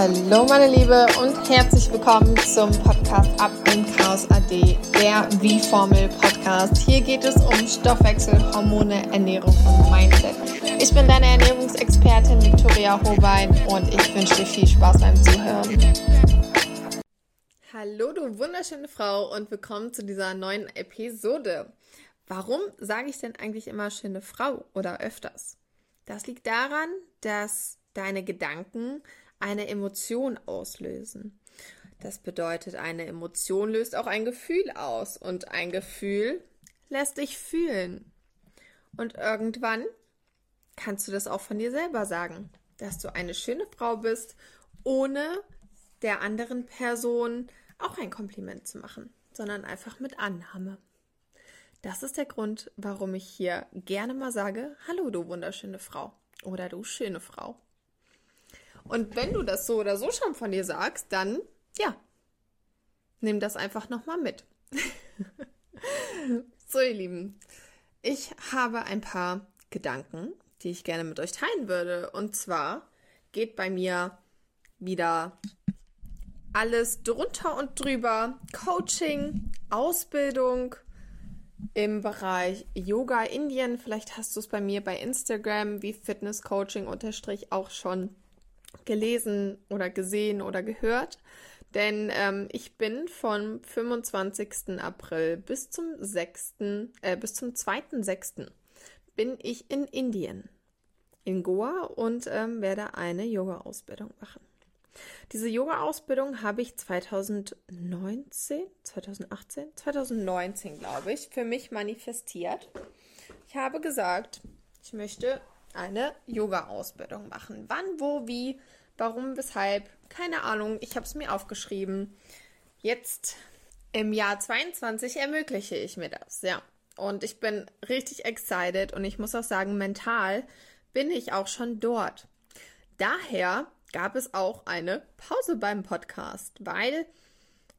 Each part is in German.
Hallo meine Liebe und herzlich willkommen zum Podcast Ab im Chaos AD, der Wie-Formel Podcast. Hier geht es um Stoffwechsel, Hormone, Ernährung und Mindset. Ich bin deine Ernährungsexpertin Victoria Hobein und ich wünsche dir viel Spaß beim Zuhören. Hallo du wunderschöne Frau und willkommen zu dieser neuen Episode. Warum sage ich denn eigentlich immer schöne Frau oder öfters? Das liegt daran, dass deine Gedanken eine Emotion auslösen. Das bedeutet, eine Emotion löst auch ein Gefühl aus und ein Gefühl lässt dich fühlen. Und irgendwann kannst du das auch von dir selber sagen, dass du eine schöne Frau bist, ohne der anderen Person auch ein Kompliment zu machen, sondern einfach mit Annahme. Das ist der Grund, warum ich hier gerne mal sage, hallo du wunderschöne Frau oder du schöne Frau. Und wenn du das so oder so schon von dir sagst, dann ja, nimm das einfach nochmal mit. so, ihr Lieben, ich habe ein paar Gedanken, die ich gerne mit euch teilen würde. Und zwar geht bei mir wieder alles drunter und drüber. Coaching, Ausbildung im Bereich Yoga Indien. Vielleicht hast du es bei mir bei Instagram wie Fitness Coaching unterstrich auch schon gelesen oder gesehen oder gehört. Denn ähm, ich bin vom 25. April bis zum 6., äh, bis zum 2.6. bin ich in Indien, in Goa und ähm, werde eine Yoga-Ausbildung machen. Diese Yoga-Ausbildung habe ich 2019, 2018, 2019, glaube ich, für mich manifestiert. Ich habe gesagt, ich möchte eine Yoga-Ausbildung machen. Wann, wo, wie, warum, weshalb, keine Ahnung. Ich habe es mir aufgeschrieben. Jetzt im Jahr 22 ermögliche ich mir das, ja. Und ich bin richtig excited und ich muss auch sagen, mental bin ich auch schon dort. Daher gab es auch eine Pause beim Podcast, weil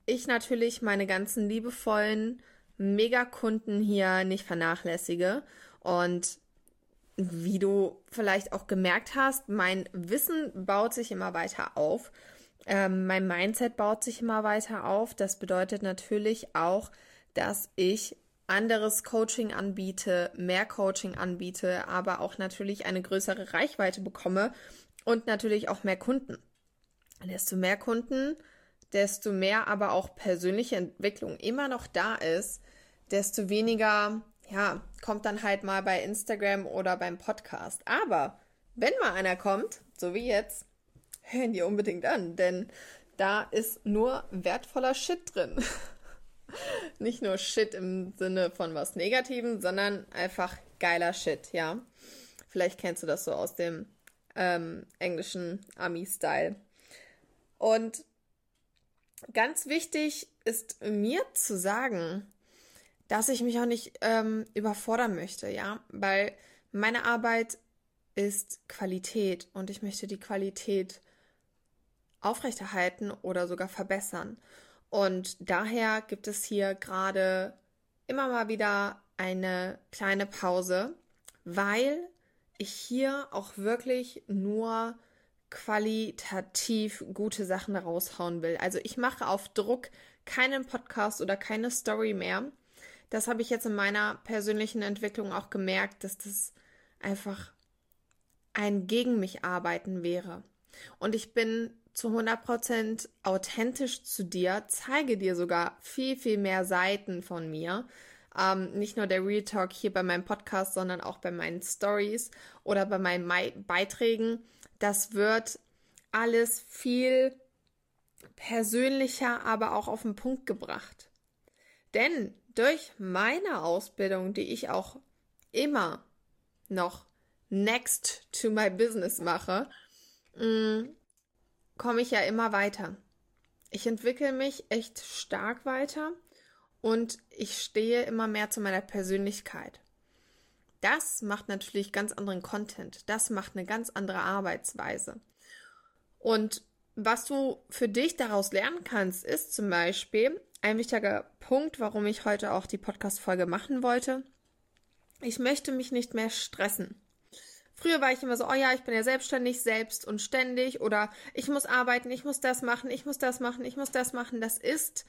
ich natürlich meine ganzen liebevollen Megakunden hier nicht vernachlässige und wie du vielleicht auch gemerkt hast, mein Wissen baut sich immer weiter auf. Ähm, mein Mindset baut sich immer weiter auf. Das bedeutet natürlich auch, dass ich anderes Coaching anbiete, mehr Coaching anbiete, aber auch natürlich eine größere Reichweite bekomme und natürlich auch mehr Kunden. Desto mehr Kunden, desto mehr aber auch persönliche Entwicklung immer noch da ist, desto weniger ja, kommt dann halt mal bei Instagram oder beim Podcast. Aber wenn mal einer kommt, so wie jetzt, hören die unbedingt an, denn da ist nur wertvoller Shit drin. Nicht nur Shit im Sinne von was Negativem, sondern einfach geiler Shit, ja. Vielleicht kennst du das so aus dem ähm, englischen Ami-Style. Und ganz wichtig ist mir zu sagen, dass ich mich auch nicht ähm, überfordern möchte, ja, weil meine Arbeit ist Qualität und ich möchte die Qualität aufrechterhalten oder sogar verbessern. Und daher gibt es hier gerade immer mal wieder eine kleine Pause, weil ich hier auch wirklich nur qualitativ gute Sachen raushauen will. Also ich mache auf Druck keinen Podcast oder keine Story mehr, das habe ich jetzt in meiner persönlichen Entwicklung auch gemerkt, dass das einfach ein gegen mich arbeiten wäre. Und ich bin zu 100% authentisch zu dir, zeige dir sogar viel, viel mehr Seiten von mir. Ähm, nicht nur der Real Talk hier bei meinem Podcast, sondern auch bei meinen Stories oder bei meinen Mai Beiträgen. Das wird alles viel persönlicher, aber auch auf den Punkt gebracht. Denn durch meine Ausbildung, die ich auch immer noch next to my business mache, mm, komme ich ja immer weiter. Ich entwickle mich echt stark weiter und ich stehe immer mehr zu meiner Persönlichkeit. Das macht natürlich ganz anderen Content. Das macht eine ganz andere Arbeitsweise. Und was du für dich daraus lernen kannst, ist zum Beispiel, ein wichtiger Punkt, warum ich heute auch die Podcast-Folge machen wollte. Ich möchte mich nicht mehr stressen. Früher war ich immer so, oh ja, ich bin ja selbstständig, selbst und ständig oder ich muss arbeiten, ich muss das machen, ich muss das machen, ich muss das machen. Das ist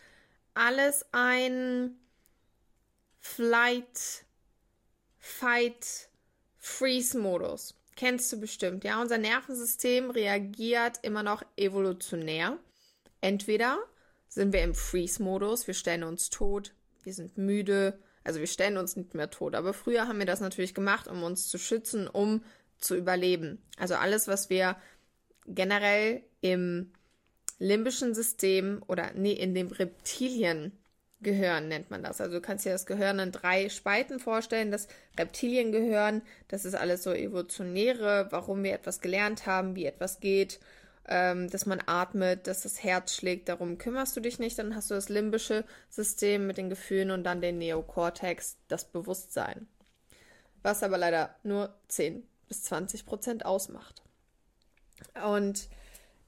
alles ein Flight, Fight, Freeze-Modus. Kennst du bestimmt, ja? Unser Nervensystem reagiert immer noch evolutionär. Entweder sind wir im Freeze-Modus, wir stellen uns tot, wir sind müde, also wir stellen uns nicht mehr tot. Aber früher haben wir das natürlich gemacht, um uns zu schützen, um zu überleben. Also alles, was wir generell im limbischen System oder nee, in dem Reptilien Gehirn nennt man das. Also du kannst dir das Gehirn in drei Spalten vorstellen. Das Reptiliengehirn, das ist alles so evolutionäre, warum wir etwas gelernt haben, wie etwas geht, ähm, dass man atmet, dass das Herz schlägt. Darum kümmerst du dich nicht. Dann hast du das limbische System mit den Gefühlen und dann den Neokortex, das Bewusstsein. Was aber leider nur 10 bis 20 Prozent ausmacht. Und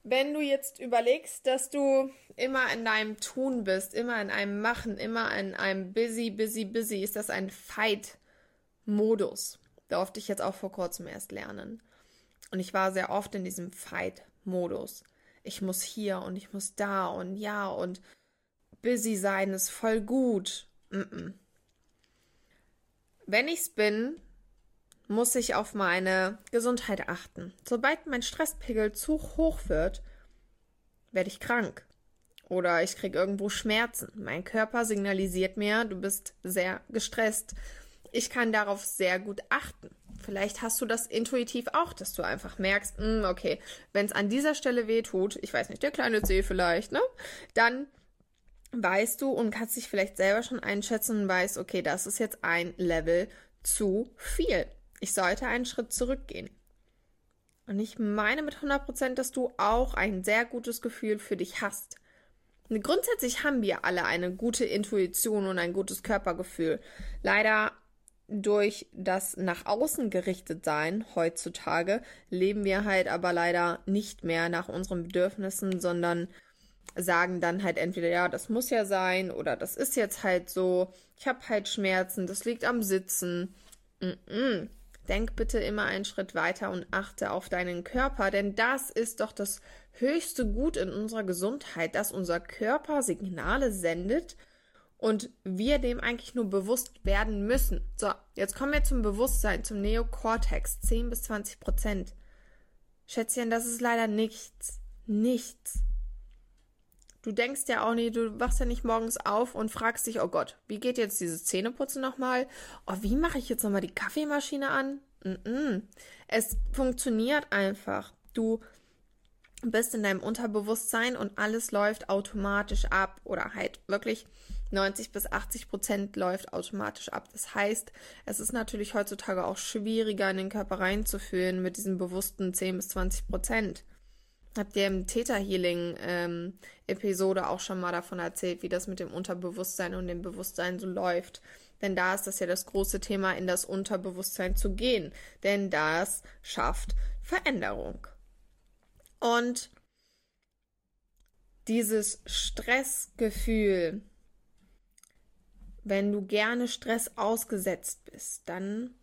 wenn du jetzt überlegst, dass du immer in deinem Tun bist, immer in einem Machen, immer in einem busy, busy, busy, ist das ein Fight-Modus. Da durfte ich jetzt auch vor kurzem erst lernen. Und ich war sehr oft in diesem Fight-Modus. Ich muss hier und ich muss da und ja und busy sein ist voll gut. Wenn ich's bin, muss ich auf meine Gesundheit achten. Sobald mein Stresspegel zu hoch wird, werde ich krank. Oder ich kriege irgendwo Schmerzen. Mein Körper signalisiert mir, du bist sehr gestresst. Ich kann darauf sehr gut achten. Vielleicht hast du das intuitiv auch, dass du einfach merkst, mh, hm, okay, wenn es an dieser Stelle weh tut, ich weiß nicht, der kleine Zeh vielleicht, ne? Dann weißt du und kannst dich vielleicht selber schon einschätzen und weißt, okay, das ist jetzt ein Level zu viel. Ich sollte einen Schritt zurückgehen. Und ich meine mit 100%, dass du auch ein sehr gutes Gefühl für dich hast. Und grundsätzlich haben wir alle eine gute Intuition und ein gutes Körpergefühl. Leider durch das nach außen gerichtet sein heutzutage leben wir halt aber leider nicht mehr nach unseren Bedürfnissen, sondern sagen dann halt entweder ja, das muss ja sein oder das ist jetzt halt so, ich habe halt Schmerzen, das liegt am Sitzen. Mm -mm. Denk bitte immer einen Schritt weiter und achte auf deinen Körper, denn das ist doch das höchste Gut in unserer Gesundheit, dass unser Körper Signale sendet und wir dem eigentlich nur bewusst werden müssen. So, jetzt kommen wir zum Bewusstsein, zum Neokortex, 10 bis 20 Prozent. Schätzchen, das ist leider nichts. Nichts. Du denkst ja auch nicht, du wachst ja nicht morgens auf und fragst dich, oh Gott, wie geht jetzt dieses Zähneputzen nochmal? Oh, wie mache ich jetzt nochmal die Kaffeemaschine an? Mm -mm. Es funktioniert einfach. Du bist in deinem Unterbewusstsein und alles läuft automatisch ab oder halt wirklich 90 bis 80 Prozent läuft automatisch ab. Das heißt, es ist natürlich heutzutage auch schwieriger in den Körper reinzuführen mit diesem bewussten 10 bis 20 Prozent habt ihr im Theta Healing ähm, Episode auch schon mal davon erzählt, wie das mit dem Unterbewusstsein und dem Bewusstsein so läuft. Denn da ist das ja das große Thema, in das Unterbewusstsein zu gehen. Denn das schafft Veränderung. Und dieses Stressgefühl, wenn du gerne Stress ausgesetzt bist, dann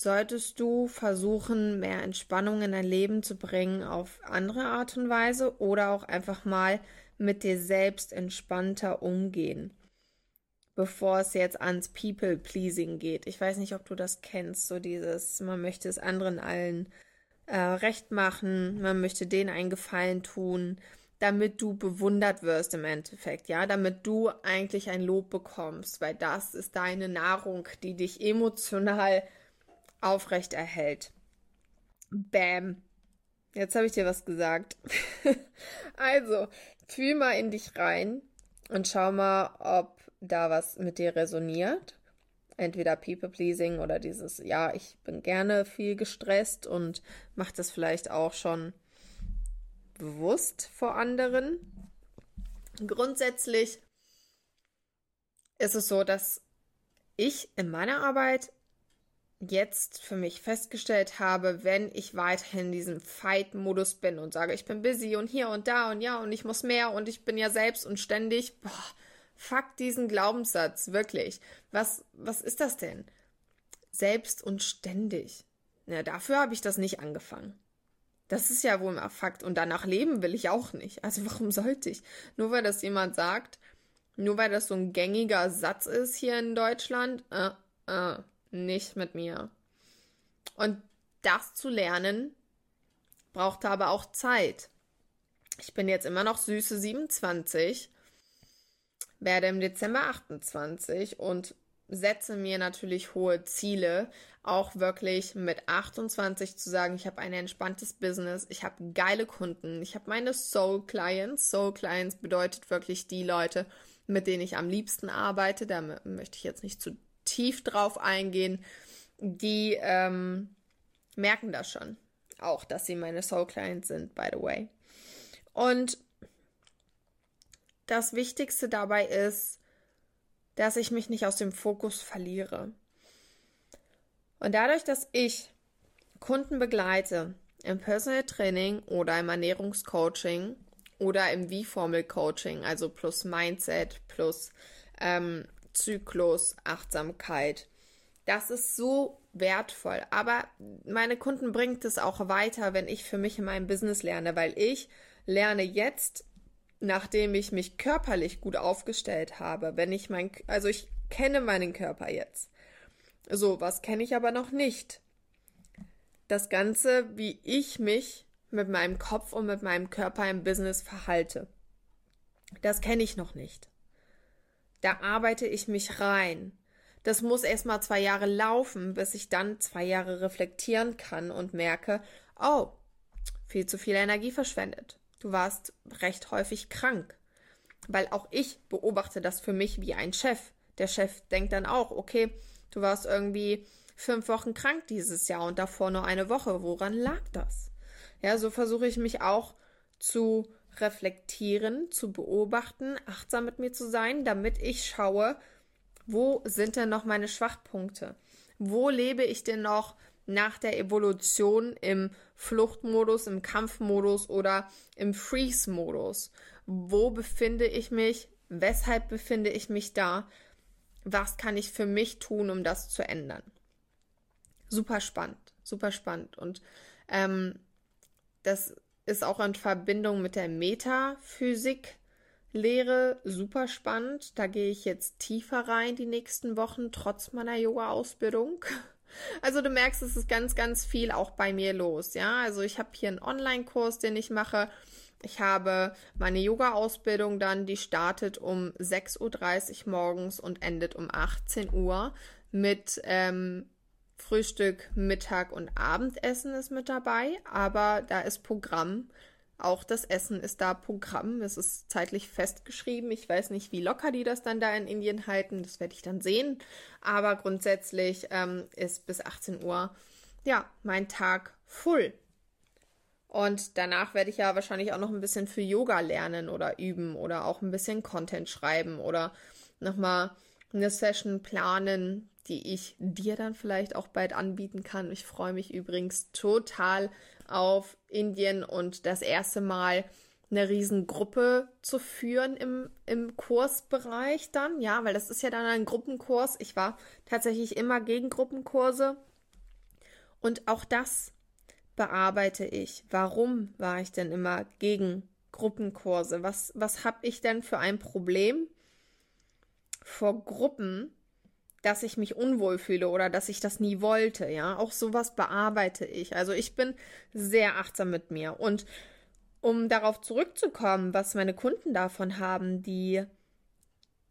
solltest du versuchen, mehr Entspannung in dein Leben zu bringen auf andere Art und Weise oder auch einfach mal mit dir selbst entspannter umgehen, bevor es jetzt ans People-Pleasing geht. Ich weiß nicht, ob du das kennst, so dieses, man möchte es anderen allen äh, recht machen, man möchte denen einen Gefallen tun, damit du bewundert wirst im Endeffekt, ja, damit du eigentlich ein Lob bekommst, weil das ist deine Nahrung, die dich emotional aufrecht erhält. Bäm. Jetzt habe ich dir was gesagt. also, fühl mal in dich rein und schau mal, ob da was mit dir resoniert. Entweder People-Pleasing oder dieses, ja, ich bin gerne viel gestresst und mach das vielleicht auch schon bewusst vor anderen. Grundsätzlich ist es so, dass ich in meiner Arbeit jetzt für mich festgestellt habe, wenn ich weiterhin in diesem Fight-Modus bin und sage, ich bin busy und hier und da und ja und ich muss mehr und ich bin ja selbst und ständig, boah, fuck diesen Glaubenssatz, wirklich. Was, was ist das denn? Selbst und ständig. Ja, dafür habe ich das nicht angefangen. Das ist ja wohl ein Fakt. Und danach leben will ich auch nicht. Also warum sollte ich? Nur weil das jemand sagt, nur weil das so ein gängiger Satz ist hier in Deutschland, äh, äh, nicht mit mir. Und das zu lernen, brauchte aber auch Zeit. Ich bin jetzt immer noch süße 27, werde im Dezember 28 und setze mir natürlich hohe Ziele, auch wirklich mit 28 zu sagen, ich habe ein entspanntes Business, ich habe geile Kunden, ich habe meine Soul Clients. Soul Clients bedeutet wirklich die Leute, mit denen ich am liebsten arbeite. Da möchte ich jetzt nicht zu tief drauf eingehen. Die ähm, merken das schon. Auch, dass sie meine Soul Clients sind, by the way. Und das Wichtigste dabei ist, dass ich mich nicht aus dem Fokus verliere. Und dadurch, dass ich Kunden begleite im Personal Training oder im Ernährungscoaching oder im V-Formel-Coaching, also plus Mindset, plus ähm, Zyklus, Achtsamkeit, das ist so wertvoll. Aber meine Kunden bringt es auch weiter, wenn ich für mich in meinem Business lerne, weil ich lerne jetzt, nachdem ich mich körperlich gut aufgestellt habe, wenn ich mein, also ich kenne meinen Körper jetzt. So, was kenne ich aber noch nicht? Das Ganze, wie ich mich mit meinem Kopf und mit meinem Körper im Business verhalte. Das kenne ich noch nicht. Da arbeite ich mich rein. Das muss erst mal zwei Jahre laufen, bis ich dann zwei Jahre reflektieren kann und merke, oh, viel zu viel Energie verschwendet. Du warst recht häufig krank. Weil auch ich beobachte das für mich wie ein Chef. Der Chef denkt dann auch, okay, du warst irgendwie fünf Wochen krank dieses Jahr und davor nur eine Woche. Woran lag das? Ja, so versuche ich mich auch zu reflektieren, zu beobachten, achtsam mit mir zu sein, damit ich schaue, wo sind denn noch meine Schwachpunkte? Wo lebe ich denn noch nach der Evolution im Fluchtmodus, im Kampfmodus oder im Freeze-Modus? Wo befinde ich mich? Weshalb befinde ich mich da? Was kann ich für mich tun, um das zu ändern? Super spannend, super spannend. Und ähm, das ist auch in Verbindung mit der Metaphysik Lehre super spannend. Da gehe ich jetzt tiefer rein die nächsten Wochen, trotz meiner Yoga-Ausbildung. Also du merkst, es ist ganz, ganz viel auch bei mir los. Ja, also ich habe hier einen Online-Kurs, den ich mache. Ich habe meine Yoga-Ausbildung dann, die startet um 6.30 Uhr morgens und endet um 18 Uhr mit ähm, Frühstück, Mittag und Abendessen ist mit dabei, aber da ist Programm auch das Essen ist da Programm. Es ist zeitlich festgeschrieben. Ich weiß nicht, wie locker die das dann da in Indien halten. Das werde ich dann sehen. Aber grundsätzlich ähm, ist bis 18 Uhr ja mein Tag full. Und danach werde ich ja wahrscheinlich auch noch ein bisschen für Yoga lernen oder üben oder auch ein bisschen Content schreiben oder nochmal eine Session planen, die ich dir dann vielleicht auch bald anbieten kann. Ich freue mich übrigens total auf Indien und das erste Mal eine Riesengruppe zu führen im, im Kursbereich dann, ja, weil das ist ja dann ein Gruppenkurs. Ich war tatsächlich immer gegen Gruppenkurse und auch das bearbeite ich. Warum war ich denn immer gegen Gruppenkurse? Was, was habe ich denn für ein Problem vor Gruppen, dass ich mich unwohl fühle oder dass ich das nie wollte, ja. Auch sowas bearbeite ich. Also ich bin sehr achtsam mit mir. Und um darauf zurückzukommen, was meine Kunden davon haben, die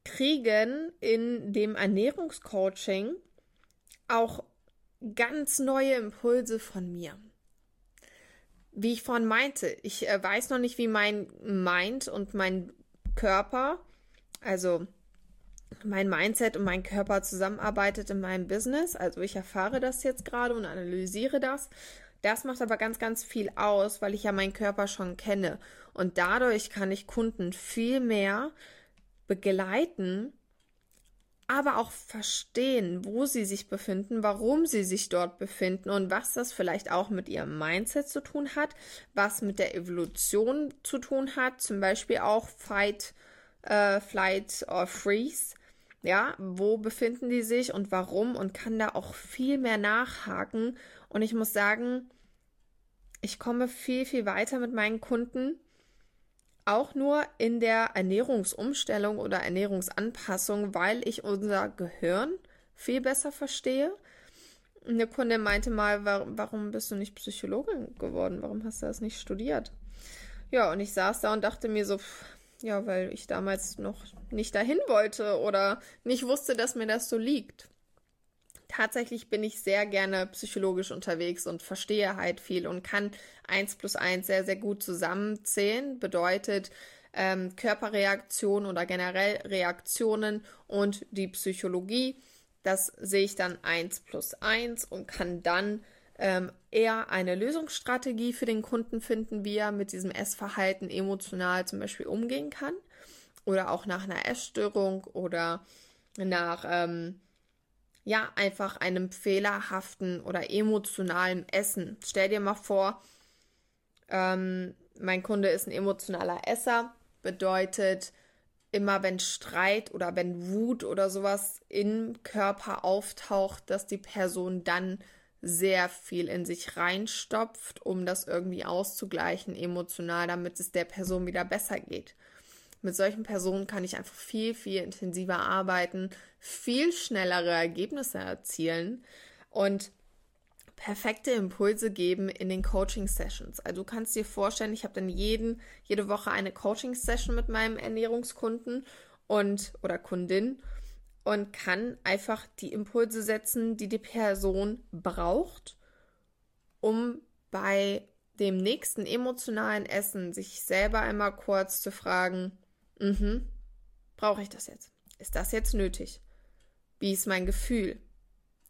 kriegen in dem Ernährungscoaching auch ganz neue Impulse von mir. Wie ich vorhin meinte, ich äh, weiß noch nicht, wie mein Mind und mein Körper, also mein Mindset und mein Körper zusammenarbeitet in meinem Business. Also ich erfahre das jetzt gerade und analysiere das. Das macht aber ganz, ganz viel aus, weil ich ja meinen Körper schon kenne. Und dadurch kann ich Kunden viel mehr begleiten, aber auch verstehen, wo sie sich befinden, warum sie sich dort befinden und was das vielleicht auch mit ihrem Mindset zu tun hat, was mit der Evolution zu tun hat, zum Beispiel auch Fight, äh, Flight or Freeze Ja, wo befinden die sich und warum und kann da auch viel mehr nachhaken. Und ich muss sagen, ich komme viel, viel weiter mit meinen Kunden. Auch nur in der Ernährungsumstellung oder Ernährungsanpassung, weil ich unser Gehirn viel besser verstehe. Eine Kundin meinte mal, warum bist du nicht Psychologin geworden? Warum hast du das nicht studiert? Ja, und ich saß da und dachte mir so, ja, weil ich damals noch nicht dahin wollte oder nicht wusste, dass mir das so liegt. Tatsächlich bin ich sehr gerne psychologisch unterwegs und verstehe halt viel und kann eins plus eins sehr, sehr gut zusammenzählen. Bedeutet, ähm, Körperreaktionen oder generell Reaktionen und die Psychologie. Das sehe ich dann eins plus eins und kann dann ähm, eher eine Lösungsstrategie für den Kunden finden, wie er mit diesem Essverhalten emotional zum Beispiel umgehen kann. Oder auch nach einer Essstörung oder nach, ähm, ja, einfach einem fehlerhaften oder emotionalen Essen. Stell dir mal vor, ähm, mein Kunde ist ein emotionaler Esser, bedeutet, immer wenn Streit oder wenn Wut oder sowas im Körper auftaucht, dass die Person dann sehr viel in sich reinstopft, um das irgendwie auszugleichen emotional, damit es der Person wieder besser geht. Mit solchen Personen kann ich einfach viel, viel intensiver arbeiten, viel schnellere Ergebnisse erzielen und perfekte Impulse geben in den Coaching-Sessions. Also du kannst dir vorstellen, ich habe dann jeden, jede Woche eine Coaching-Session mit meinem Ernährungskunden und oder Kundin und kann einfach die Impulse setzen, die die Person braucht, um bei dem nächsten emotionalen Essen sich selber einmal kurz zu fragen, mhm, brauche ich das jetzt? Ist das jetzt nötig? Wie ist mein Gefühl?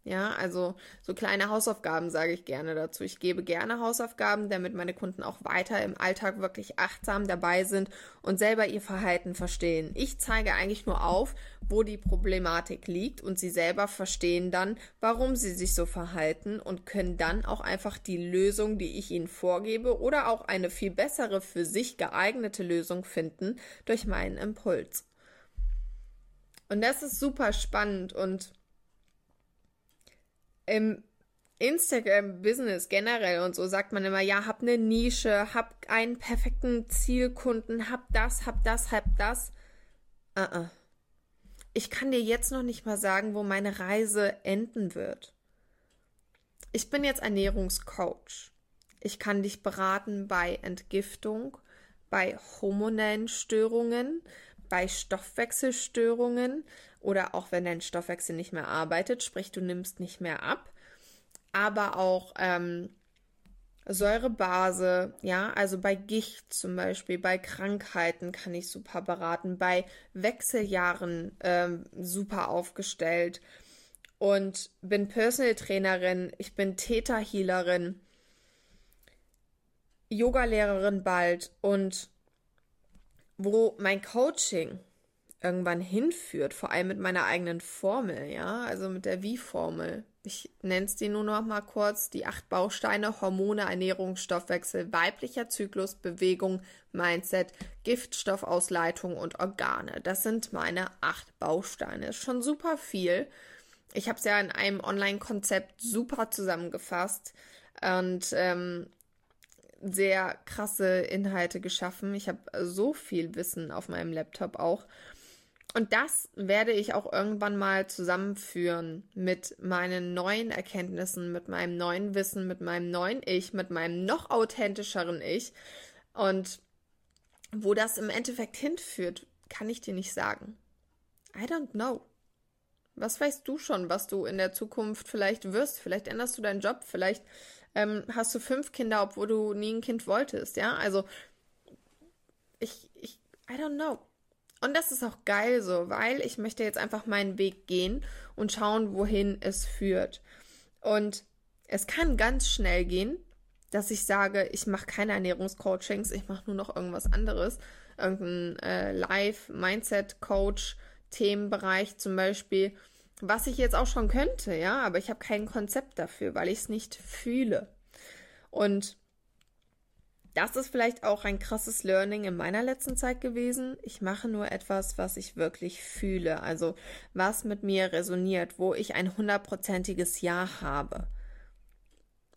Ja, also so kleine Hausaufgaben sage ich gerne dazu. Ich gebe gerne Hausaufgaben, damit meine Kunden auch weiter im Alltag wirklich achtsam dabei sind und selber ihr Verhalten verstehen. Ich zeige eigentlich nur auf, wo die Problematik liegt und sie selber verstehen dann, warum sie sich so verhalten und können dann auch einfach die Lösung, die ich ihnen vorgebe oder auch eine viel bessere für sich geeignete Lösung finden durch meinen Impuls. Und das ist super spannend und im Instagram-Business generell und so sagt man immer, ja, hab eine Nische, hab einen perfekten Zielkunden, hab das, hab das, hab das. Uh -uh. Ich kann dir jetzt noch nicht mal sagen, wo meine Reise enden wird. Ich bin jetzt Ernährungscoach. Ich kann dich beraten bei Entgiftung, bei hormonellen Störungen, bei Stoffwechselstörungen oder auch wenn dein Stoffwechsel nicht mehr arbeitet, sprich du nimmst nicht mehr ab, aber auch ähm, Säurebase, ja, also bei Gicht zum Beispiel, bei Krankheiten kann ich super beraten, bei Wechseljahren ähm, super aufgestellt. Und bin Personal Trainerin, ich bin Theta Healerin, Yogalehrerin bald. Und wo mein Coaching irgendwann hinführt, vor allem mit meiner eigenen Formel, ja, also mit der Wie-Formel. Ich nenne es dir nur noch mal kurz, die acht Bausteine, Hormone, Ernährung, Stoffwechsel, weiblicher Zyklus, Bewegung, Mindset, Giftstoffausleitung und Organe. Das sind meine acht Bausteine. Ist schon super viel. Ich habe es ja in einem Online-Konzept super zusammengefasst und ähm, sehr krasse Inhalte geschaffen. Ich habe so viel Wissen auf meinem Laptop auch. Und das werde ich auch irgendwann mal zusammenführen mit meinen neuen Erkenntnissen, mit meinem neuen Wissen, mit meinem neuen Ich, mit meinem noch authentischeren Ich. Und wo das im Endeffekt hinführt, kann ich dir nicht sagen. I don't know. Was weißt du schon, was du in der Zukunft vielleicht wirst? Vielleicht änderst du deinen Job, vielleicht ähm, hast du fünf Kinder, obwohl du nie ein Kind wolltest, ja? Also, ich, ich, I don't know. Und das ist auch geil so, weil ich möchte jetzt einfach meinen Weg gehen und schauen, wohin es führt. Und es kann ganz schnell gehen, dass ich sage, ich mache keine Ernährungscoachings, ich mache nur noch irgendwas anderes, irgendein äh, Live-Mindset-Coach, Themenbereich zum Beispiel was ich jetzt auch schon könnte, ja, aber ich habe kein Konzept dafür, weil ich es nicht fühle. Und das ist vielleicht auch ein krasses Learning in meiner letzten Zeit gewesen. Ich mache nur etwas, was ich wirklich fühle, also was mit mir resoniert, wo ich ein hundertprozentiges Ja habe.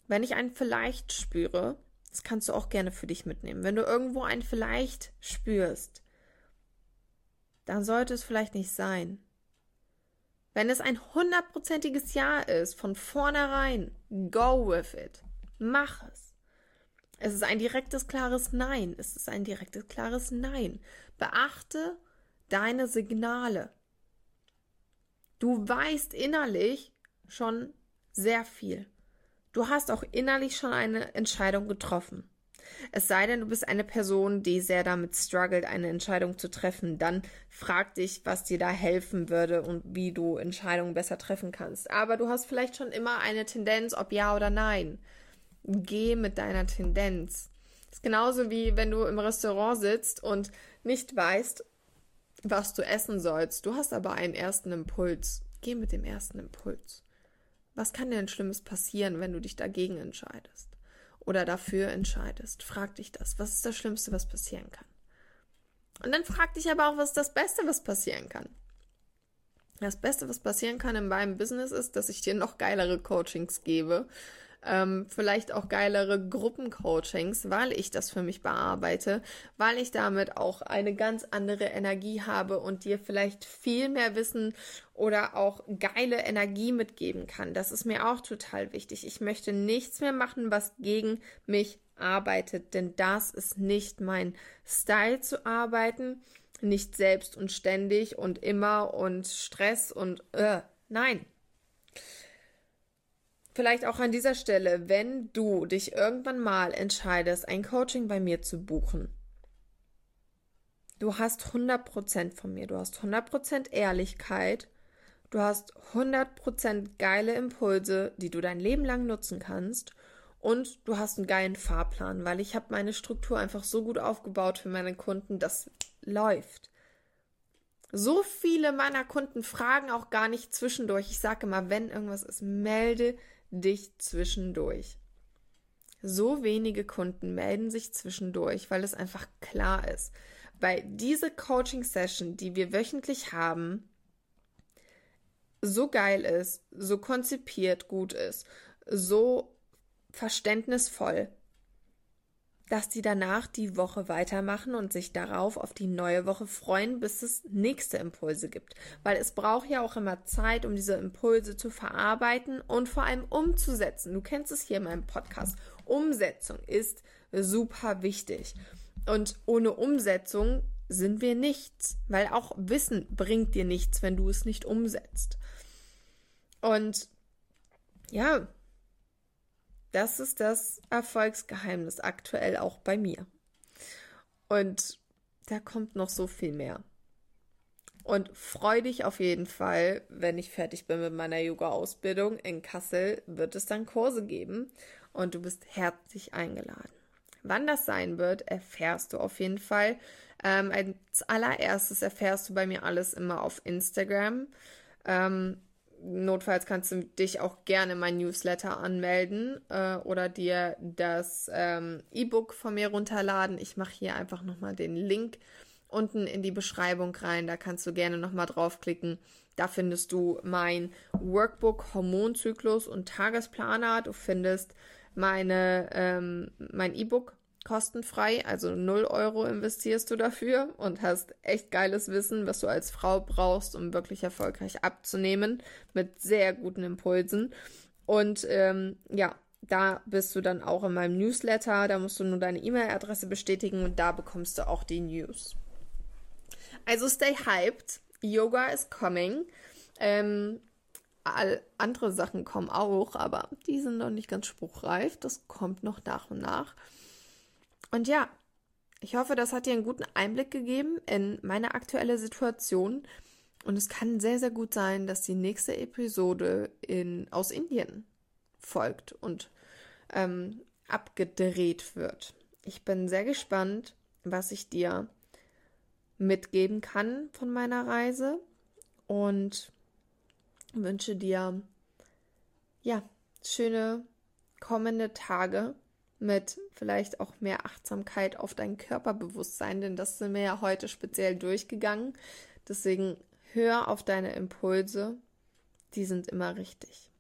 Wenn ich ein Vielleicht spüre, das kannst du auch gerne für dich mitnehmen. Wenn du irgendwo ein Vielleicht spürst, dann sollte es vielleicht nicht sein. Wenn es ein hundertprozentiges Ja ist, von vornherein, go with it. Mach es. Es ist ein direktes, klares Nein. Es ist ein direktes, klares Nein. Beachte deine Signale. Du weißt innerlich schon sehr viel. Du hast auch innerlich schon eine Entscheidung getroffen. Es sei denn, du bist eine Person, die sehr damit struggelt, eine Entscheidung zu treffen, dann frag dich, was dir da helfen würde und wie du Entscheidungen besser treffen kannst. Aber du hast vielleicht schon immer eine Tendenz, ob ja oder nein. Geh mit deiner Tendenz. Das ist genauso wie wenn du im Restaurant sitzt und nicht weißt, was du essen sollst. Du hast aber einen ersten Impuls. Geh mit dem ersten Impuls. Was kann denn Schlimmes passieren, wenn du dich dagegen entscheidest? oder dafür entscheidest. Frag dich das. Was ist das Schlimmste, was passieren kann? Und dann frag dich aber auch, was ist das Beste, was passieren kann. Das Beste, was passieren kann in meinem Business ist, dass ich dir noch geilere Coachings gebe ähm, vielleicht auch geilere Gruppencoachings, weil ich das für mich bearbeite, weil ich damit auch eine ganz andere Energie habe und dir vielleicht viel mehr Wissen oder auch geile Energie mitgeben kann. Das ist mir auch total wichtig. Ich möchte nichts mehr machen, was gegen mich arbeitet, denn das ist nicht mein Style zu arbeiten, nicht selbst und ständig und immer und Stress und äh, nein, Vielleicht auch an dieser Stelle, wenn du dich irgendwann mal entscheidest, ein Coaching bei mir zu buchen. Du hast 100% von mir, du hast 100% Ehrlichkeit, du hast 100% geile Impulse, die du dein Leben lang nutzen kannst und du hast einen geilen Fahrplan, weil ich habe meine Struktur einfach so gut aufgebaut für meine Kunden, das läuft. So viele meiner Kunden fragen auch gar nicht zwischendurch. Ich sage immer, wenn irgendwas ist, melde dich zwischendurch. So wenige Kunden melden sich zwischendurch, weil es einfach klar ist. Weil diese Coaching-Session, die wir wöchentlich haben, so geil ist, so konzipiert gut ist, so verständnisvoll, dass die danach die Woche weitermachen und sich darauf auf die neue Woche freuen, bis es nächste Impulse gibt. Weil es braucht ja auch immer Zeit, um diese Impulse zu verarbeiten und vor allem umzusetzen. Du kennst es hier in meinem Podcast. Umsetzung ist super wichtig. Und ohne Umsetzung sind wir nichts, weil auch Wissen bringt dir nichts, wenn du es nicht umsetzt. Und ja, das ist das Erfolgsgeheimnis aktuell auch bei mir. Und da kommt noch so viel mehr. Und freu dich auf jeden Fall, wenn ich fertig bin mit meiner Yoga-Ausbildung. In Kassel wird es dann Kurse geben und du bist herzlich eingeladen. Wann das sein wird, erfährst du auf jeden Fall. Ähm, als allererstes erfährst du bei mir alles immer auf Instagram. Ähm, notfalls kannst du dich auch gerne in mein Newsletter anmelden äh, oder dir das ähm, E-Book von mir runterladen. Ich mache hier einfach nochmal den Link unten in die Beschreibung rein. Da kannst du gerne nochmal draufklicken. Da findest du mein Workbook Hormonzyklus und Tagesplaner. Du findest meine, ähm, mein E-Book kostenfrei, also 0 Euro investierst du dafür und hast echt geiles Wissen, was du als Frau brauchst, um wirklich erfolgreich abzunehmen, mit sehr guten Impulsen. Und ähm, ja, da bist du dann auch in meinem Newsletter, da musst du nur deine E-Mail-Adresse bestätigen und da bekommst du auch die News. Also stay hyped, Yoga is coming. Ähm, all andere Sachen kommen auch, aber die sind noch nicht ganz spruchreif. Das kommt noch nach und nach. Und ja, ich hoffe, das hat dir einen guten Einblick gegeben in meine aktuelle Situation. Und es kann sehr, sehr gut sein, dass die nächste Episode in, aus Indien folgt und ähm, abgedreht wird. Ich bin sehr gespannt, was ich dir mitgeben kann von meiner Reise und wünsche dir ja schöne kommende Tage mit vielleicht auch mehr Achtsamkeit auf dein Körperbewusstsein, denn das sind wir ja heute speziell durchgegangen. Deswegen hör auf deine Impulse, die sind immer richtig.